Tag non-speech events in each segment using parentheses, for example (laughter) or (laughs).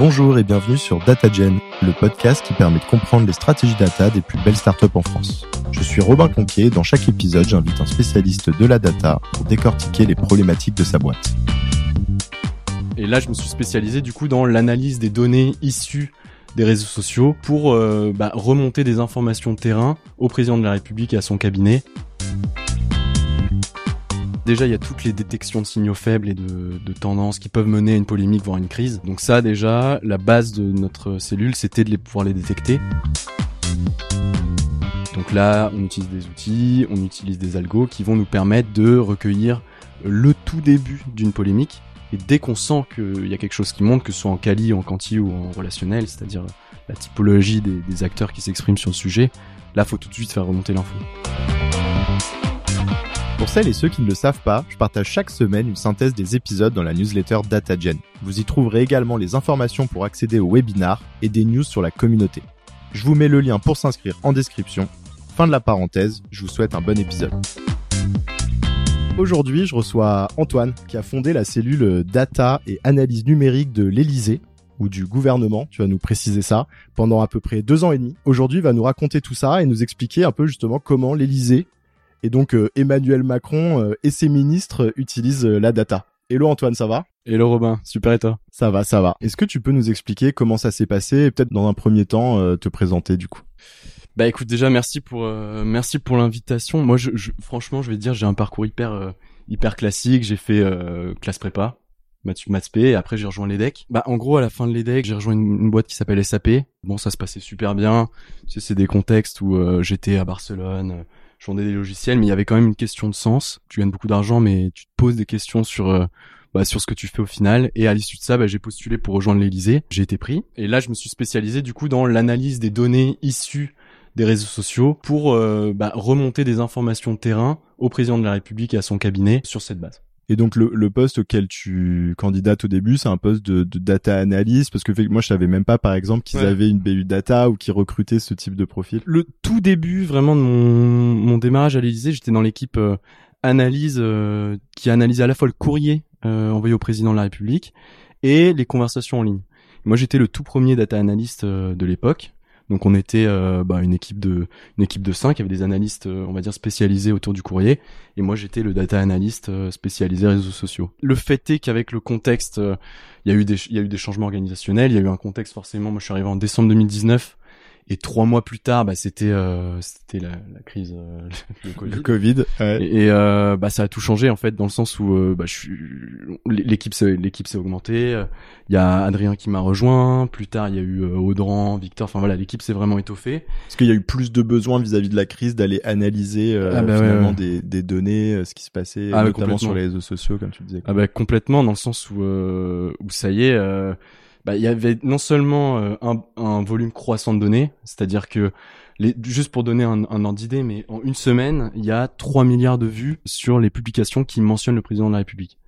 Bonjour et bienvenue sur DataGen, le podcast qui permet de comprendre les stratégies data des plus belles startups en France. Je suis Robin Conquier et dans chaque épisode, j'invite un spécialiste de la data pour décortiquer les problématiques de sa boîte. Et là, je me suis spécialisé du coup dans l'analyse des données issues des réseaux sociaux pour euh, bah, remonter des informations de terrain au président de la République et à son cabinet. Déjà, il y a toutes les détections de signaux faibles et de, tendances qui peuvent mener à une polémique, voire une crise. Donc ça, déjà, la base de notre cellule, c'était de les pouvoir les détecter. Donc là, on utilise des outils, on utilise des algos qui vont nous permettre de recueillir le tout début d'une polémique. Et dès qu'on sent qu'il y a quelque chose qui monte, que ce soit en quali, en quanti ou en relationnel, c'est-à-dire la typologie des, des acteurs qui s'expriment sur le sujet, là, faut tout de suite faire remonter l'info. Pour celles et ceux qui ne le savent pas, je partage chaque semaine une synthèse des épisodes dans la newsletter DataGen. Vous y trouverez également les informations pour accéder au webinar et des news sur la communauté. Je vous mets le lien pour s'inscrire en description. Fin de la parenthèse, je vous souhaite un bon épisode. Aujourd'hui, je reçois Antoine qui a fondé la cellule data et analyse numérique de l'Elysée ou du gouvernement, tu vas nous préciser ça, pendant à peu près deux ans et demi. Aujourd'hui, il va nous raconter tout ça et nous expliquer un peu justement comment l'Elysée et donc euh, Emmanuel Macron euh, et ses ministres utilisent euh, la data. Hello Antoine, ça va? Hello Robin, super et toi? Ça va, ça va. Est-ce que tu peux nous expliquer comment ça s'est passé et peut-être dans un premier temps te présenter du coup? Bah écoute, déjà merci pour merci pour l'invitation. Moi, je, je, franchement, je vais te dire, j'ai un parcours hyper hyper classique. J'ai fait classe prépa, maths maths et après j'ai rejoint l'EDEC. Bah en gros à la fin de l'EDEC, j'ai rejoint une, une, boîte qui s'appelle SAP. Bon, ça se passait super bien. Tu sais, c'est des contextes où j'étais à Barcelone je vendais des logiciels, mais il y avait quand même une question de sens. Tu gagnes beaucoup d'argent, mais tu te poses des questions sur euh, bah, sur ce que tu fais au final. Et à l'issue de ça, bah, j'ai postulé pour rejoindre l'Elysée. J'ai été pris. Et là, je me suis spécialisé du coup dans l'analyse des données issues des réseaux sociaux pour euh, bah, remonter des informations de terrain au président de la République et à son cabinet sur cette base. Et donc le, le, poste auquel tu candidates au début, c'est un poste de, de, data analyst parce que moi je savais même pas par exemple qu'ils avaient une BU data ou qu'ils recrutaient ce type de profil. Le tout début vraiment de mon, mon démarrage à l'Élysée, j'étais dans l'équipe euh, analyse euh, qui analysait à la fois le courrier euh, envoyé au président de la République et les conversations en ligne. Moi j'étais le tout premier data analyst de l'époque. Donc on était euh, bah, une équipe de une équipe de cinq, il y avait des analystes euh, on va dire spécialisés autour du courrier. Et moi j'étais le data analyst euh, spécialisé réseaux sociaux. Le fait est qu'avec le contexte il y a eu des il y a eu des changements organisationnels, il y a eu un contexte forcément. Moi je suis arrivé en décembre 2019 et trois mois plus tard, bah, c'était euh, c'était la, la, crise euh, (laughs) le Covid. Le COVID ouais. Et, et euh, bah, ça a tout changé en fait dans le sens où euh, bah, l'équipe l'équipe s'est augmentée. Il y a Adrien qui m'a rejoint. Plus tard, il y a eu Audran, Victor. Enfin voilà, l'équipe s'est vraiment étoffée. Est-ce qu'il y a eu plus de besoins vis-à-vis de la crise d'aller analyser ah bah, finalement ouais, ouais. Des, des, données, ce qui se passait, ah, notamment sur les réseaux sociaux, comme tu disais. Quoi. Ah bah complètement dans le sens où où ça y est bah, il y avait non seulement euh, un, un, volume croissant de données, c'est-à-dire que les, juste pour donner un, un ordre d'idée, mais en une semaine, il y a 3 milliards de vues sur les publications qui mentionnent le président de la République.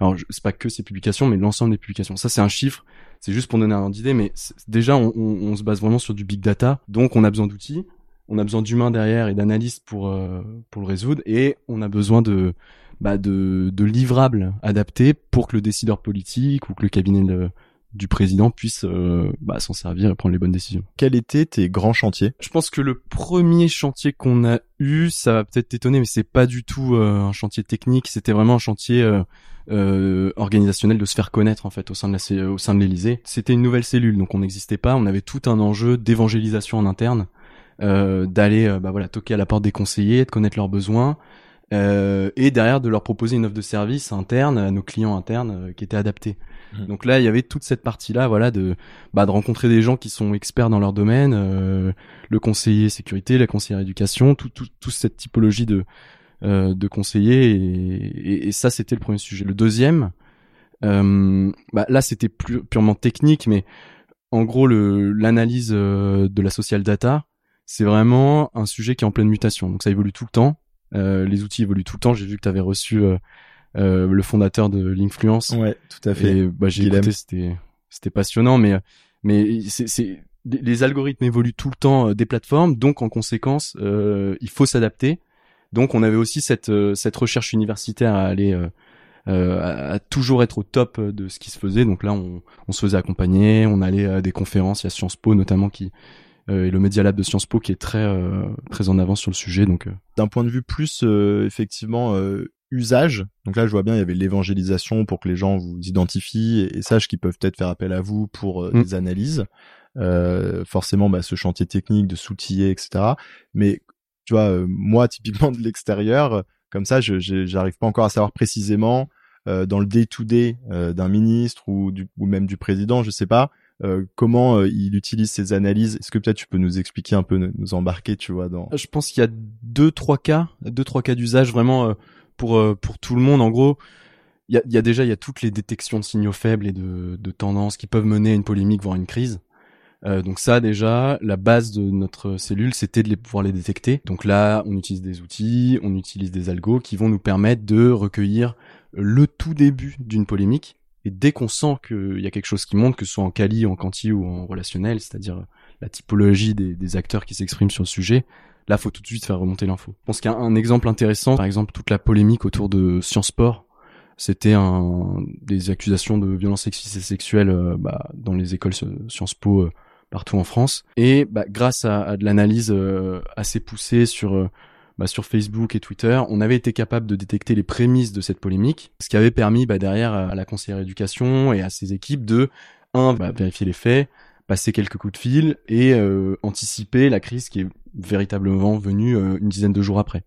Alors c'est pas que ces publications, mais l'ensemble des publications. Ça c'est un chiffre, c'est juste pour donner un ordre d'idée, mais déjà on, on, on, se base vraiment sur du big data, donc on a besoin d'outils, on a besoin d'humains derrière et d'analystes pour euh, pour le résoudre, et on a besoin de bah, de, de livrables adaptés pour que le décideur politique ou que le cabinet de du président puisse euh, bah, s'en servir et prendre les bonnes décisions. Quels étaient tes grands chantiers? Je pense que le premier chantier qu'on a eu, ça va peut-être t'étonner, mais c'est pas du tout euh, un chantier technique, c'était vraiment un chantier euh, euh, organisationnel de se faire connaître en fait au sein de la au sein de l'Élysée. C'était une nouvelle cellule, donc on n'existait pas, on avait tout un enjeu d'évangélisation en interne, d'aller bah voilà toquer à la porte des conseillers, de connaître leurs besoins. Et derrière de leur proposer une offre de service interne à nos clients internes qui était adaptée. Mmh. Donc là, il y avait toute cette partie-là, voilà, de bah, de rencontrer des gens qui sont experts dans leur domaine, euh, le conseiller sécurité, la conseillère éducation, tout, tout, toute cette typologie de euh, de conseillers, et, et, et ça, c'était le premier sujet. Le deuxième, euh, bah, là, c'était purement technique, mais en gros, l'analyse euh, de la social data, c'est vraiment un sujet qui est en pleine mutation. Donc ça évolue tout le temps. Euh, les outils évoluent tout le temps. J'ai vu que tu avais reçu euh, euh, le fondateur de l'influence. Ouais, tout à fait. Et, bah, j'ai écouté, c'était c'était passionnant, mais mais c'est les algorithmes évoluent tout le temps euh, des plateformes, donc en conséquence, euh, il faut s'adapter. Donc on avait aussi cette euh, cette recherche universitaire à aller à, toujours être au top de ce qui se faisait. Donc là, on, on se faisait accompagner, on allait à des conférences. Il y a Sciences Po notamment qui et le Media Lab de Sciences Po qui est très très en avance sur le sujet. Donc d'un point de vue plus effectivement usage. Donc là, je vois bien, il y avait l'évangélisation pour que les gens vous identifient et, sachent qu'ils peuvent peut-être faire appel à vous pour euh, mm. des analyses. Euh, forcément, bah, ce chantier technique de s'outiller, etc. Mais tu vois, euh, moi, typiquement (laughs) de l'extérieur, comme ça, je j'arrive pas encore à savoir précisément dans le day-to-day d'un ministre ou, du, ou même du président, je sais pas. Comment il utilise ces analyses? Est-ce que peut-être tu peux nous expliquer un peu, nous embarquer, tu vois, dans Je pense qu'il y a deux, trois cas, deux, trois cas d'usage vraiment pour euh, pour tout le monde. En gros, il y a, y a, déjà il y a toutes les détections de signaux faibles et de, de tendances qui peuvent mener à une polémique voire une crise. Euh, donc ça déjà, la base de notre cellule, c'était de les pouvoir les détecter. Donc là, on utilise des outils, on utilise des algos qui vont nous permettre de recueillir le tout début d'une polémique. Et dès qu'on sent qu'il y a quelque chose qui monte, que ce soit en quali, en quanti ou en relationnel, c'est-à-dire la typologie des, acteurs qui s'expriment sur le sujet, Là, faut tout de suite faire remonter l'info. Je pense qu'il y a un exemple intéressant, par exemple, toute la polémique autour de Sciences Sport. C'était un, des accusations de violences sexistes et sexuelles euh, bah, dans les écoles Sciences Po euh, partout en France. Et bah, grâce à, de l'analyse euh, assez poussée sur bah, sur Facebook et Twitter, on avait été capable de détecter les prémices de cette polémique, ce qui avait permis bah, derrière à la conseillère éducation et à ses équipes de un bah, vérifier les faits, passer quelques coups de fil et euh, anticiper la crise qui est véritablement venue euh, une dizaine de jours après.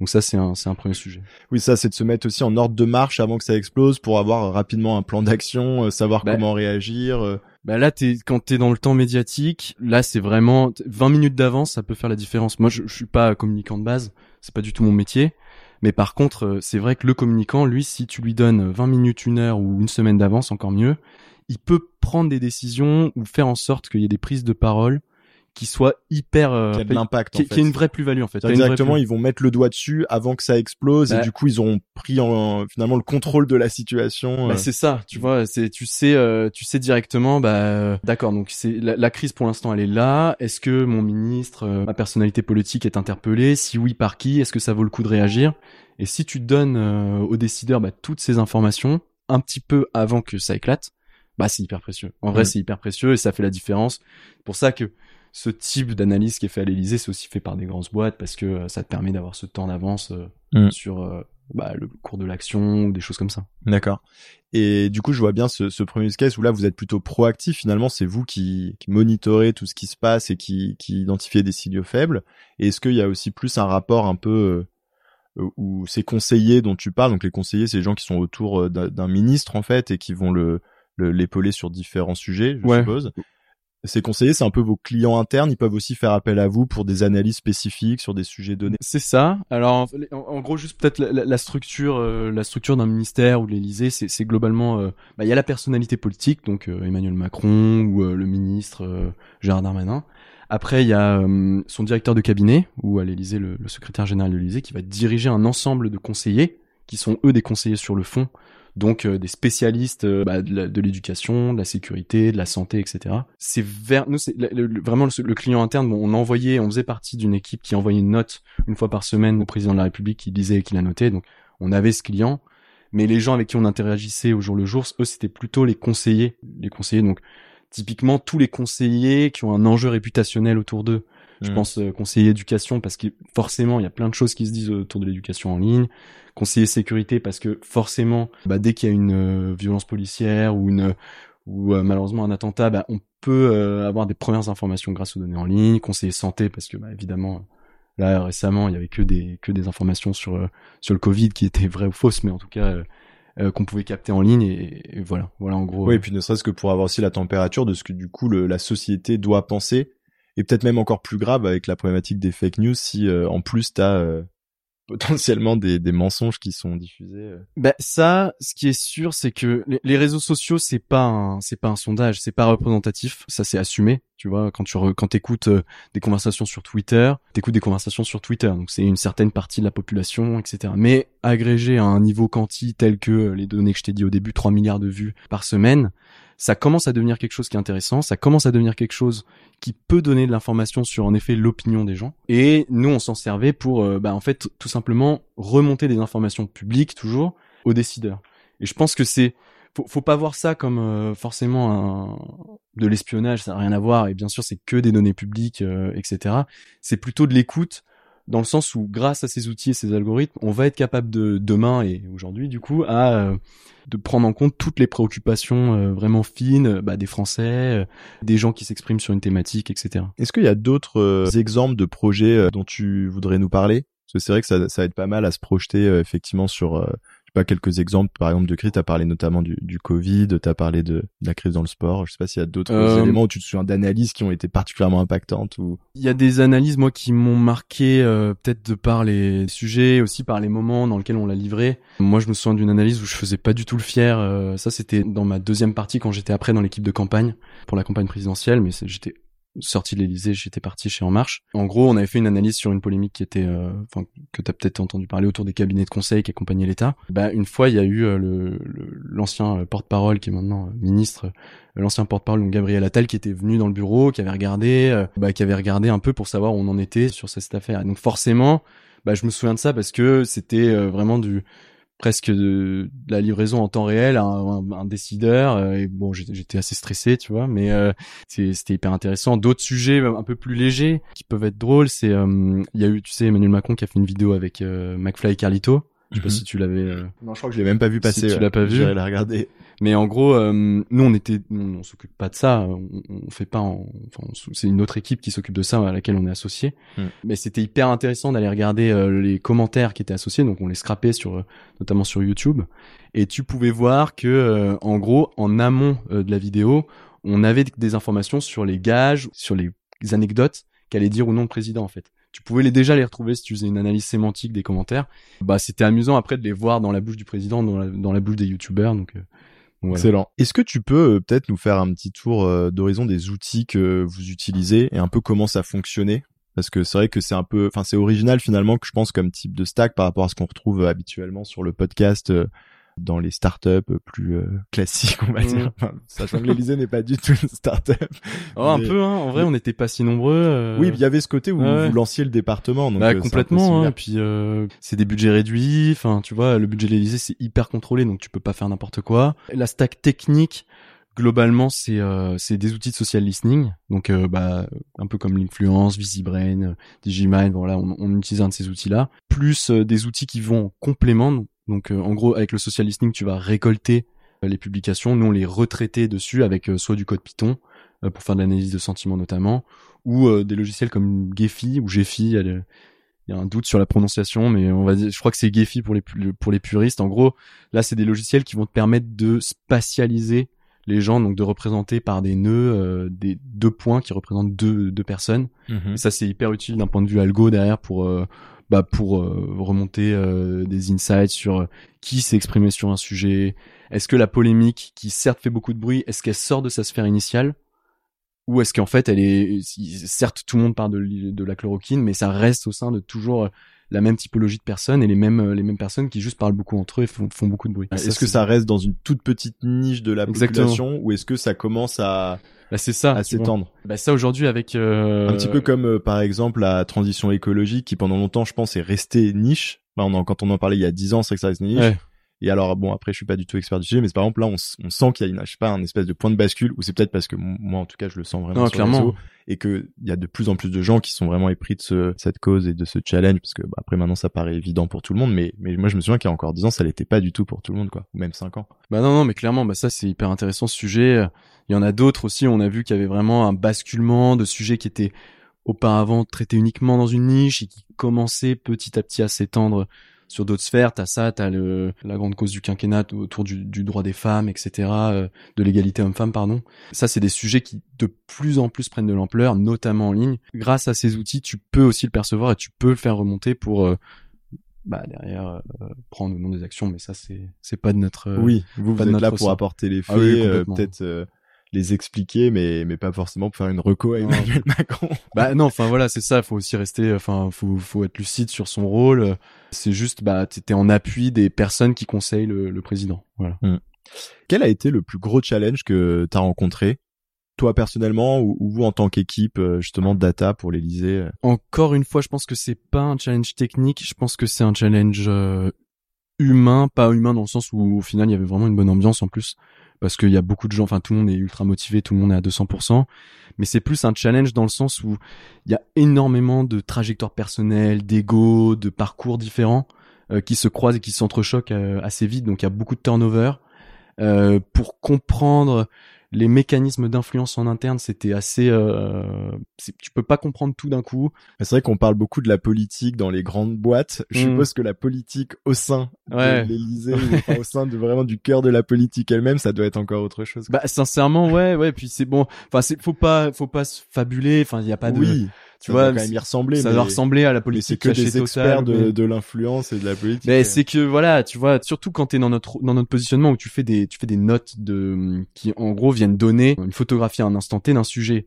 Donc ça c'est un un premier sujet. Oui, ça c'est de se mettre aussi en ordre de marche avant que ça explose pour avoir rapidement un plan d'action, euh, savoir bah, comment réagir. Bah là t'es quand t'es dans le temps médiatique, là c'est vraiment 20 minutes d'avance, ça peut faire la différence. Moi je, je suis pas communicant de base, c'est pas du tout mon métier. Mais par contre, c'est vrai que le communicant, lui, si tu lui donnes 20 minutes, une heure ou une semaine d'avance, encore mieux, il peut prendre des décisions ou faire en sorte qu'il y ait des prises de parole qui soient hyper euh, qui a de l'impact qui, qui a une vraie plus-value en fait. Directement, ils vont mettre le doigt dessus avant que ça explose et bah du coup ils ont pris en, finalement le contrôle de la situation. Bah, euh. c'est ça, tu vois, c'est tu sais euh, tu sais directement bah euh, d'accord, donc c'est la, crise pour l'instant elle est là, est-ce que mon ministre ma personnalité politique est interpellée? Si oui, par qui? Est-ce que ça vaut le coup de réagir? Et si tu donnes aux décideurs bah, toutes ces informations un petit peu avant que ça éclate, bah c'est hyper précieux. En vrai, c'est hyper précieux et ça fait la différence. Pour ça que ce type d'analyse qui est fait à l'Elysée, c'est aussi fait par des grandes boîtes parce que euh, ça te permet d'avoir ce temps d'avance euh, mm. sur euh, bah, le cours de l'action ou des choses comme ça. D'accord. Et du coup, je vois bien ce, ce premier use case où là, vous êtes plutôt proactif. Finalement, c'est vous qui, qui monitorez tout ce qui se passe et qui, qui identifiez des signaux faibles. Et est-ce qu'il y a aussi plus un rapport un peu où ces conseillers dont tu parles, donc les conseillers, c'est les gens qui sont autour d'un ministre en fait et qui vont le l'épauler sur différents sujets, je suppose. Ces conseillers, c'est un peu vos clients internes. Ils peuvent aussi faire appel à vous pour des analyses spécifiques sur des sujets donnés. C'est ça. Alors, en, gros, juste peut-être la, structure, euh, la structure d'un ministère ou l'Élysée, c'est globalement, euh, bah, il y a la personnalité politique, donc euh, Emmanuel Macron ou le ministre Gérard Darmanin. Après, il y a son directeur de cabinet ou à l'Élysée le, le secrétaire général de l'Élysée qui va diriger un ensemble de conseillers qui sont eux des conseillers sur le fond donc euh, des spécialistes euh, bah, de l'éducation, de la sécurité, de la santé, etc. C'est vers nous, c'est vraiment le, client interne. Bon, on envoyait, on faisait partie d'une équipe qui envoyait une note une fois par semaine au président de la République qui lisait et qui la notait. Donc on avait ce client, mais les gens avec qui on interagissait au jour le jour, eux c'était plutôt les conseillers, les conseillers. Donc typiquement tous les conseillers qui ont un enjeu réputationnel autour d'eux. Je mmh. pense euh, conseiller éducation parce que forcément il y a plein de choses qui se disent autour de l'éducation en ligne conseiller sécurité parce que forcément, bah, dès qu'il y a une euh, violence policière ou une ou euh, malheureusement un attentat, bah, on peut euh, avoir des premières informations grâce aux données en ligne. Conseiller santé parce que bah, évidemment là récemment il y avait que des que des informations sur sur le Covid qui étaient vraies ou fausses, mais en tout cas qu'on pouvait capter en ligne et, voilà voilà en gros. Oui, et puis ne serait-ce que pour avoir aussi la température de ce que du coup le, la société doit penser et peut-être même encore plus grave avec la problématique des fake news si en plus tu as (laughs) potentiellement des, des mensonges qui sont diffusés. Euh. Ben ça, ce qui est sûr, c'est que les, réseaux sociaux, c'est pas c'est pas un sondage, c'est pas représentatif. Ça, c'est assumé. Tu vois, quand tu quand t'écoutes euh, des conversations sur Twitter, t'écoutes des conversations sur Twitter, donc c'est une certaine partie de la population, etc. Mais agrégé à un niveau quanti tel que euh, les données que je t'ai dit au début, 3 milliards de vues par semaine, ça commence à devenir quelque chose qui est intéressant, ça commence à devenir quelque chose qui peut donner de l'information sur en effet l'opinion des gens. Et nous, on s'en servait pour, euh, bah, en fait, tout simplement remonter des informations publiques toujours aux décideurs. Et je pense que c'est faut, faut pas voir ça comme euh, forcément de l'espionnage, ça n'a rien à voir. Et bien sûr, c'est que des données publiques, euh, etc. C'est plutôt de l'écoute dans le sens où grâce à ces outils et ces algorithmes, on va être capable de demain et aujourd'hui du coup à euh, de prendre en compte toutes les préoccupations euh, vraiment fines bah, des Français, euh, des gens qui s'expriment sur une thématique, etc. Est-ce qu'il y a d'autres exemples de projets dont tu voudrais nous parler? Parce que c'est vrai que ça, ça aide pas mal à se projeter effectivement sur pas quelques exemples par exemple de crise t'as parlé notamment du, du Covid t'as parlé de, la crise dans le sport. Je sais pas s'il y a d'autres euh, éléments où tu te souviens d'analyses qui ont été particulièrement impactantes ou il y a des analyses moi qui m'ont marqué euh, peut-être de par les sujets aussi par les moments dans lesquels on l'a livré. Moi je me souviens d'une analyse où je faisais pas du tout le fier euh, ça c'était dans ma deuxième partie quand j'étais après dans l'équipe de campagne pour la campagne présidentielle mais j'étais sorti de l'Elysée, j'étais parti chez En Marche. En gros, on avait fait une analyse sur une polémique qui était, euh, enfin, que t'as peut-être entendu parler autour des cabinets de conseil qui accompagnaient l'État. Bah, une fois, il y a eu euh, le l'ancien euh, porte-parole qui est maintenant ministre, l'ancien porte-parole donc Gabriel Attal qui était venu dans le bureau, qui avait regardé, bah, qui avait regardé un peu pour savoir où on en était sur cette affaire. donc forcément, bah, je me souviens de ça parce que c'était vraiment du presque de, la livraison en temps réel à un, décideur euh, et bon j'étais assez stressé tu vois mais euh, c'était hyper intéressant. D'autres sujets un peu plus légers qui peuvent être drôles c'est euh, il y a eu tu sais Emmanuel Macron qui a fait une vidéo avec McFly et Carlito je sais pas mhm. si tu l'avais. Euh, non, je crois que je l'ai même pas vu passer. Si tu l'as pas vu. J'irai la regarder. Mais en gros, euh, nous on était, on, s'occupe pas de ça. On, on fait pas. Enfin, c'est une autre équipe qui s'occupe de ça à laquelle on est associé. Hmm. Mais c'était hyper intéressant d'aller regarder euh, les commentaires qui étaient associés. Donc on les scrapait sur, notamment sur YouTube. Et tu pouvais voir que, en gros, en amont de la vidéo, on avait des informations sur les gages, sur les anecdotes qu'allait dire ou non le président en fait tu pouvais les déjà les retrouver si tu faisais une analyse sémantique des commentaires. Bah c'était amusant après de les voir dans la bouche du président, dans la, bouche des youtubeurs. Donc euh, Excellent. Est-ce que tu peux euh, peut-être nous faire un petit tour euh, d'horizon des outils que vous utilisez et un peu comment ça fonctionnait? Parce que c'est vrai que c'est un peu, enfin c'est original finalement que je pense comme type de stack par rapport à ce qu'on retrouve habituellement sur le podcast dans les startups plus euh, classiques, on va dire. Enfin, sachant que l'Elysée n'est pas du tout une startup. Oh, un peu, hein. En vrai, on n'était pas si nombreux. Euh. Oui, il y avait ce côté où vous lanciez le département. Donc bah, euh, complètement. Hein. Et puis c'est des budgets réduits. Enfin, tu vois, le budget de l'Elysée c'est hyper contrôlé, donc tu peux pas faire n'importe quoi. La stack technique globalement c'est c'est des outils de social listening donc bah un peu comme l'influence VisiBrain Digimind voilà on, on, utilise un de ces outils là plus des outils qui vont en complément donc euh, en gros, avec le social listening, tu vas récolter euh, les publications, nous on les retraitait dessus avec euh, soit du code Python pour faire de l'analyse de sentiments notamment, ou des logiciels comme Gephi ou Gephi. Il y a un doute sur la prononciation, mais on va dire, je crois que c'est Gephi pour les pour les puristes. En gros, là c'est des logiciels qui vont te permettre de spatialiser les gens, donc de représenter par des nœuds des deux points qui représentent deux deux personnes. Mm-hmm. ça c'est hyper utile d'un point de vue algo derrière pour bah, pour euh, remonter euh, des insights sur euh, qui s'est exprimé sur un sujet. Est-ce que la polémique, qui certes fait beaucoup de bruit, est-ce qu'elle sort de sa sphère initiale? Ou est-ce qu'en fait elle est certes tout le monde parle de, de la chloroquine, mais ça reste au sein de toujours la même typologie de personnes et les mêmes les mêmes personnes qui juste parlent beaucoup entre eux et font, font beaucoup de bruit. Est-ce que ça reste dans une toute petite niche de la population ou est-ce que ça commence à bah, c'est ça. À s'étendre. Bah ça aujourd'hui avec euh... un petit peu comme euh, par exemple la transition écologique qui pendant longtemps je pense est restée niche. Bah, on quand on en parlait il y a dix ans c'est que ça reste niche. Ouais. Et alors bon après je suis pas du tout expert du sujet mais par exemple là on, on sent qu'il y a une je sais pas un espèce de point de bascule ou c'est peut-être parce que moi en tout cas je le sens vraiment sur clairement. et que il y a de plus en plus de gens qui sont vraiment épris de ce, cette cause et de ce challenge parce que bah, après maintenant ça paraît évident pour tout le monde mais mais moi je me souviens qu'il y a encore 10 ans ça l'était pas du tout pour tout le monde quoi ou même 5 ans. Bah non non mais clairement bah ça c'est hyper intéressant ce sujet. Il y en a d'autres aussi on a vu qu'il y avait vraiment un basculement de sujets qui étaient auparavant traités uniquement dans une niche et qui commençaient petit à petit à s'étendre sur d'autres sphères, t'as ça, t'as le la grande cause du quinquennat autour du, du droit des femmes, etc., euh, de l'égalité homme-femme, pardon. Ça, c'est des sujets qui de plus en plus prennent de l'ampleur, notamment en ligne. Grâce à ces outils, tu peux aussi le percevoir et tu peux le faire remonter pour euh, bah derrière euh, prendre ou non des actions, mais ça c'est c'est pas de notre oui, vous, vous êtes là pour apporter les ah faits, peut-être les expliquer, mais mais pas forcément pour faire une reco à Emmanuel Macron. (laughs) bah non, enfin voilà, c'est ça. Faut aussi rester, enfin faut faut être lucide sur son rôle. C'est juste, bah t'es en appui des personnes qui conseillent le, le président. Voilà. Hmm. Quel a été le plus gros challenge que t'as rencontré toi personnellement ou, vous en tant qu'équipe euh, justement data pour l'Elysée euh? Encore une fois, je pense que c'est pas un challenge technique, je pense que c'est un challenge euh, humain, pas humain dans le sens où au final il y avait vraiment une bonne ambiance en plus parce qu'il y a beaucoup de gens, enfin tout le monde est ultra motivé, tout le monde est à 200%, mais c'est plus un challenge dans le sens où il y a énormément de trajectoires personnelles, d'ego, de parcours différents euh, qui se croisent et qui s'entrechoquent euh, assez vite, donc il y a beaucoup de turnover. Euh, pour comprendre les mécanismes d'influence en interne, c'était assez. Euh, tu peux pas comprendre tout d'un coup. C'est vrai qu'on parle beaucoup de la politique dans les grandes boîtes. Je mm. suppose que la politique au sein de l'Élysée, (laughs) au sein de vraiment du cœur de la politique elle-même, ça doit être encore autre chose. Bah sincèrement, ouais, ouais. Puis c'est bon. Enfin, c'est faut pas, faut pas se fabuler. Enfin, il y a pas de. Oui tu vois, quand même y ressembler. Ça doit ressembler à la politique. C'est que des experts de, de l'influence et de la politique. Mais c'est que voilà, tu vois, surtout quand t'es dans notre dans notre positionnement où tu fais des tu fais des notes de qui en gros viennent donner une photographie à un instant T d'un sujet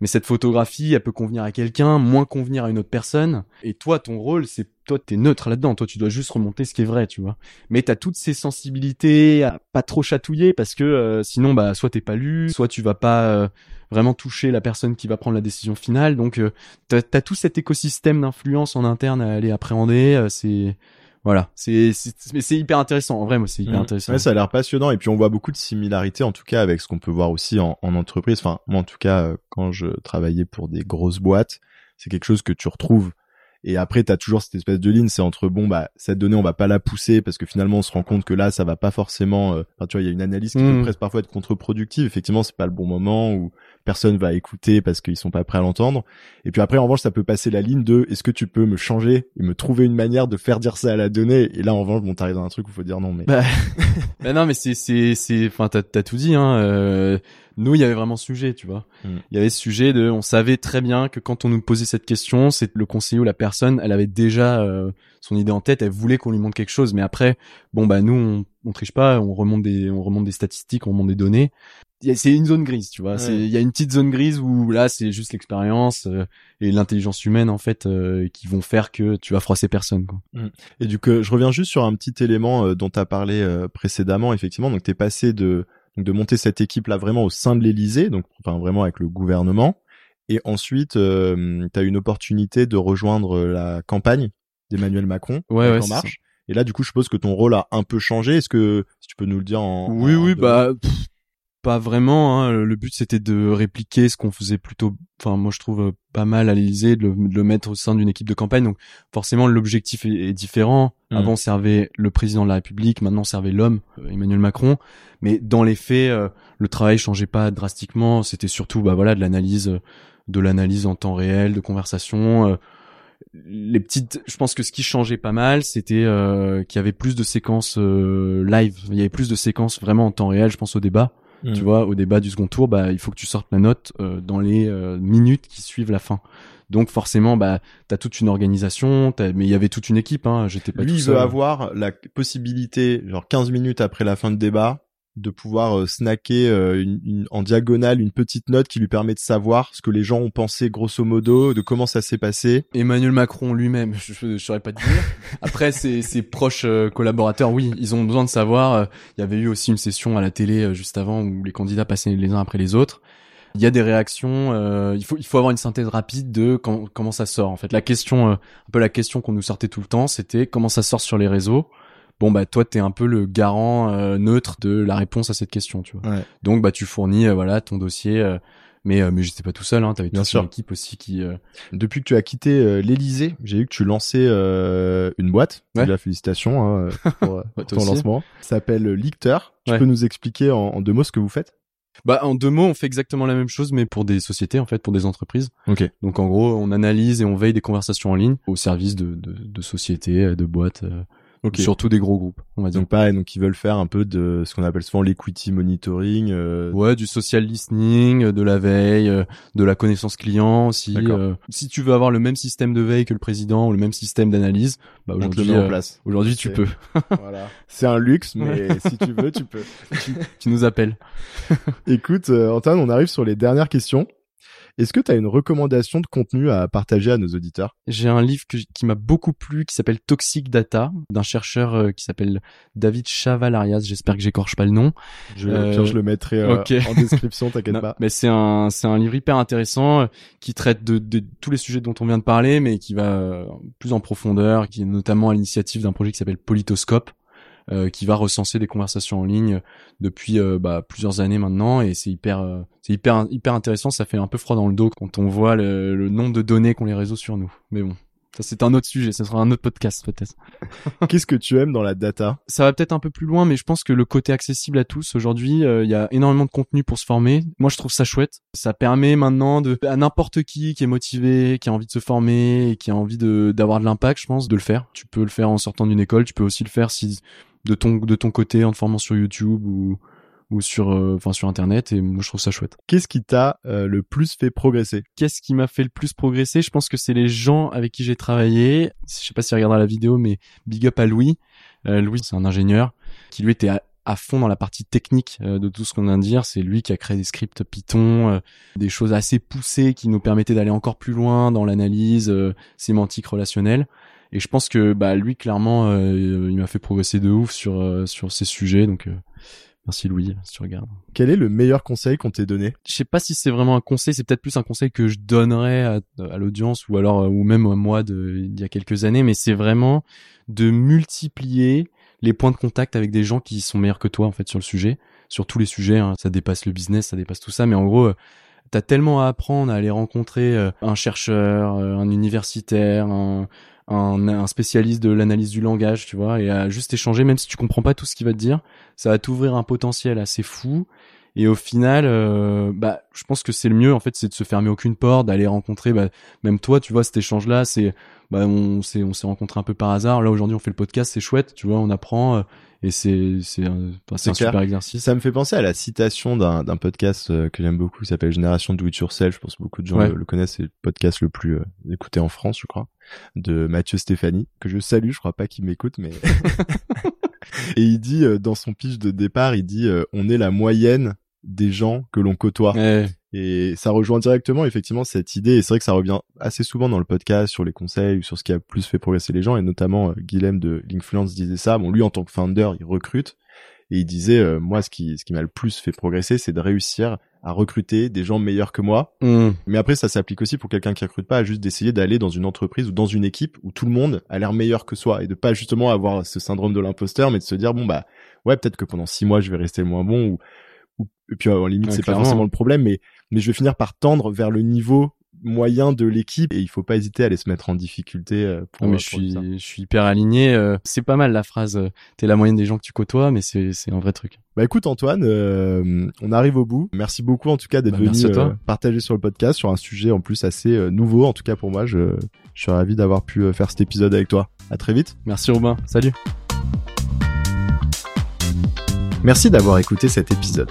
mais cette photographie, elle peut convenir à quelqu'un, moins convenir à une autre personne. Et toi, ton rôle, c'est toi, t'es neutre là-dedans. Toi, tu dois juste remonter ce qui est vrai, tu vois. Mais t'as toutes ces sensibilités à pas trop chatouiller parce que euh, sinon, bah, soit t'es pas lu, soit tu vas pas euh, vraiment toucher la personne qui va prendre la décision finale. Donc, euh, t'as as tout cet écosystème d'influence en interne à aller appréhender. c'est voilà, c'est c'est hyper intéressant. En vrai, moi, c'est hyper mm. intéressant. Ouais, ça a l'air passionnant et puis on voit beaucoup de similarités en tout cas avec ce qu'on peut voir aussi en, en entreprise. Enfin, moi en tout cas, euh, quand je travaillais pour des grosses boîtes, c'est quelque chose que tu retrouves. Et après, t'as toujours cette espèce de ligne, c'est entre bon bah cette donnée on va pas la pousser parce que finalement on se rend compte que là ça va pas forcément. Euh, enfin, tu vois, il y a une analyse qui peut mm. presque parfois être contre-productive. Effectivement, c'est pas le bon moment ou personne va écouter parce qu'ils sont pas prêts à l'entendre. Et puis après, en revanche, ça peut passer la ligne de est-ce que tu peux me changer et me trouver une manière de faire dire ça à la donnée? Et là, en revanche, bon, t'arrives dans un truc où faut dire non, mais. Bah, (laughs) bah non, mais c'est c'est c'est, enfin, t'as t'as tout dit. Hein. Euh, nous, il y avait vraiment ce sujet, tu vois. Hmm. Il y avait ce sujet de, on savait très bien que quand on nous posait cette question, c'est le conseiller ou la personne, elle avait déjà euh, son idée en tête, elle voulait qu'on lui montre quelque chose. Mais après, bon bah nous, on, on triche pas, on remonte des, on remonte des statistiques, on remonte des données c'est une zone grise, tu vois. Il y a une petite zone grise où là, c'est juste l'expérience euh, et l'intelligence humaine en fait euh, qui vont faire que tu vas froisser personne. Quoi. Mm. Et du coup, je reviens juste sur un petit élément euh, dont tu as parlé précédemment, effectivement. Donc, t'es passé de de monter cette équipe là vraiment au sein de l'Élysée, donc enfin vraiment avec le gouvernement. Et ensuite, euh, tu as eu une opportunité de rejoindre la campagne d'Emmanuel Macron ouais, ouais, En Marche. Et là, du coup, je suppose que ton rôle a un peu changé. Est-ce que si tu peux nous le dire en Oui, oui, bah pas vraiment. Hein. Le but c'était de répliquer ce qu'on faisait plutôt, enfin moi je trouve euh, pas mal à l'Élysée, de, le mettre au sein d'une équipe de campagne. Donc forcément l'objectif est, différent. Mmh. Avant servait le président de la République, maintenant servait l'homme, euh, Emmanuel Macron. Mais dans les faits, euh, le travail changeait pas drastiquement. C'était surtout bah voilà de l'analyse, de l'analyse en temps réel, de conversation. les petites, je pense que ce qui changeait pas mal, c'était qu'il y avait plus de séquences live. Il y avait plus de séquences vraiment en temps réel. Je pense au débat tu mm. vois, au débat du second tour, bah, il faut que tu sortes la note euh, dans les euh, minutes qui suivent la fin. Donc forcément, bah, t'as toute une organisation, mais il y avait toute une équipe. Hein, J'étais pas Lui, il veut avoir la possibilité, genre 15 minutes après la fin de débat, de pouvoir euh, snacker euh, en diagonale une petite note qui lui permet de savoir ce que les gens ont pensé grosso modo, de comment ça s'est passé. Emmanuel Macron lui-même, (laughs) je ne saurais pas te dire. Après, ses, ses proches euh, collaborateurs, oui, ils ont besoin de savoir. Il y avait eu aussi une session à la télé juste avant où les candidats passaient les uns après les autres. Il y a des réactions. il faut il faut avoir une synthèse rapide de comment ça sort. En fait, la question, un peu la question qu'on nous sortait tout le temps, c'était comment ça sort sur les réseaux bon bah toi t'es un peu le garant euh, neutre de la réponse à cette question tu vois donc bah tu fournis euh, voilà ton dossier euh, mais mais j'étais pas tout seul hein t'avais toute sûr. une équipe aussi qui depuis que tu as quitté l'Elysée j'ai vu que tu lançais une boîte ouais. déjà félicitations hein, (laughs) pour, ton lancement ça s'appelle Licteur tu peux nous expliquer en, deux mots ce que vous faites? Bah en deux mots, on fait exactement la même chose, mais pour des sociétés en fait, pour des entreprises. Ok. Donc en gros, on analyse et on veille des conversations en ligne au service de, de, de sociétés, de boîtes. Surtout des gros groupes, on va dire. Donc pareil, donc ils veulent faire un peu de ce qu'on appelle souvent l'equity monitoring. Euh... Ouais, du social listening, de la veille, euh, de la connaissance client aussi. Euh, si tu veux avoir le même système de veille que le président ou le même système d'analyse, bah aujourd'hui, en euh, place. aujourd'hui tu peux. (laughs) voilà. C'est un luxe, mais si tu veux, tu peux. (laughs) tu, tu nous appelles. Écoute, Antoine, on arrive sur les dernières questions. Est-ce que tu as une recommandation de contenu à partager à nos auditeurs? J'ai un livre qui m'a beaucoup plu qui s'appelle Toxic Data d'un chercheur euh, qui s'appelle David Chavalarias. J'espère que j'écorche pas le nom. Je, euh, je le mettrai euh, en description, (laughs) t'inquiète pas. Mais c'est un c'est un livre hyper intéressant qui traite de, de, tous les sujets dont on vient de parler, mais qui va plus en profondeur, qui est notamment à l'initiative d'un projet qui s'appelle Politoscope euh, qui va recenser des conversations en ligne depuis euh, bah, plusieurs années maintenant et c'est hyper euh, c'est hyper hyper intéressant ça fait un peu froid dans le dos quand on voit le, le nombre de données qu'ont les réseaux sur nous mais bon ça c'est un autre sujet, ça sera un autre podcast peut-être. (laughs) Qu'est-ce que tu aimes dans la data? Ça va peut-être un peu plus loin, mais je pense que le côté accessible à tous aujourd'hui, il y a énormément de contenu pour se former. Moi, je trouve ça chouette. Ça permet maintenant de à n'importe qui qui est motivé, qui a envie de se former et qui a envie de d'avoir de l'impact, je pense, de le faire. Tu peux le faire en sortant d'une école, tu peux aussi le faire si de ton de ton côté en te formant sur YouTube ou ou sur enfin sur internet et moi je trouve ça chouette. Qu'est-ce qui t'a le plus fait progresser? Qu'est-ce qui m'a fait le plus progresser? Je pense que c'est les gens avec qui j'ai travaillé. Je sais pas si tu regarderas la vidéo mais big up à Louis. Louis c'est un ingénieur qui lui était à, fond dans la partie technique de tout ce qu'on vient de dire, c'est lui qui a créé des scripts Python, des choses assez poussées qui nous permettaient d'aller encore plus loin dans l'analyse sémantique relationnelle. Et je pense que bah lui clairement il m'a fait progresser de ouf sur sur ces sujets donc Merci Louis, si tu regardes. Quel est le meilleur conseil qu'on t'ait donné? Je sais pas si c'est vraiment un conseil, c'est peut-être plus un conseil que je donnerais à, à l'audience ou alors ou même à moi de il y a quelques années, mais c'est vraiment de multiplier les points de contact avec des gens qui sont meilleurs que toi en fait sur le sujet, sur tous les sujets. Hein. Ça dépasse le business, ça dépasse tout ça, mais en gros, t'as tellement à apprendre à aller rencontrer un chercheur, un universitaire, un, un, un spécialiste de l'analyse du langage, tu vois, et à juste échanger, même si tu comprends pas tout ce qu'il va te dire, ça va t'ouvrir un potentiel assez fou. Et au final, euh, bah, je pense que c'est le mieux en fait, c'est de se fermer aucune porte, d'aller rencontrer, bah, même toi, tu vois, cet échange-là, c'est, bah, on s'est, on s'est rencontré un peu par hasard. Là aujourd'hui, on fait le podcast, c'est chouette, tu vois, on apprend. Euh, et c'est c'est un, super exercice. Ça me fait penser à la citation d'un d'un podcast euh, que j'aime beaucoup, qui s'appelle Génération Do It Yourself. Je pense que beaucoup de gens le, connaissent. C'est le podcast le plus euh, écouté en France, je crois, de Mathieu Stéphanie, que je salue. Je crois pas qu'il m'écoute, mais (laughs) et il dit euh, dans son pitch de départ, il dit on est la moyenne des gens que l'on côtoie. Et ça rejoint directement effectivement cette idée. Et c'est vrai que ça revient assez souvent dans le podcast sur les conseils ou sur ce qui a plus fait progresser les gens. Et notamment euh, Guilhem de l'Influence disait ça. Bon, lui en tant que founder, il recrute et il disait euh, moi ce qui ce qui m'a le plus fait progresser, c'est de réussir à recruter des gens meilleurs que moi. Mmh. Mais après ça s'applique aussi pour quelqu'un qui recrute pas, à juste d'essayer d'aller dans une entreprise ou dans une équipe où tout le monde a l'air meilleur que soi et de pas justement avoir ce syndrome de l'imposteur, mais de se dire bon bah ouais peut-être que pendant six mois je vais rester moins bon ou et puis en limite c'est pas forcément le problème mais mais je vais finir par tendre vers le niveau moyen de l'équipe et il faut pas hésiter à aller se mettre en difficulté euh, pour, mais je suis je suis hyper aligné euh, c'est pas mal la phrase euh, t'es la moyenne des gens que tu côtoies mais c'est c'est un vrai truc. Bah écoute Antoine on arrive au bout. Merci beaucoup en tout cas d'être bah, venu partager sur le podcast sur un sujet en plus assez nouveau. En tout cas pour moi je je suis ravi d'avoir pu faire cet épisode avec toi. À très vite. Merci Robin. Salut. Merci d'avoir écouté cet épisode.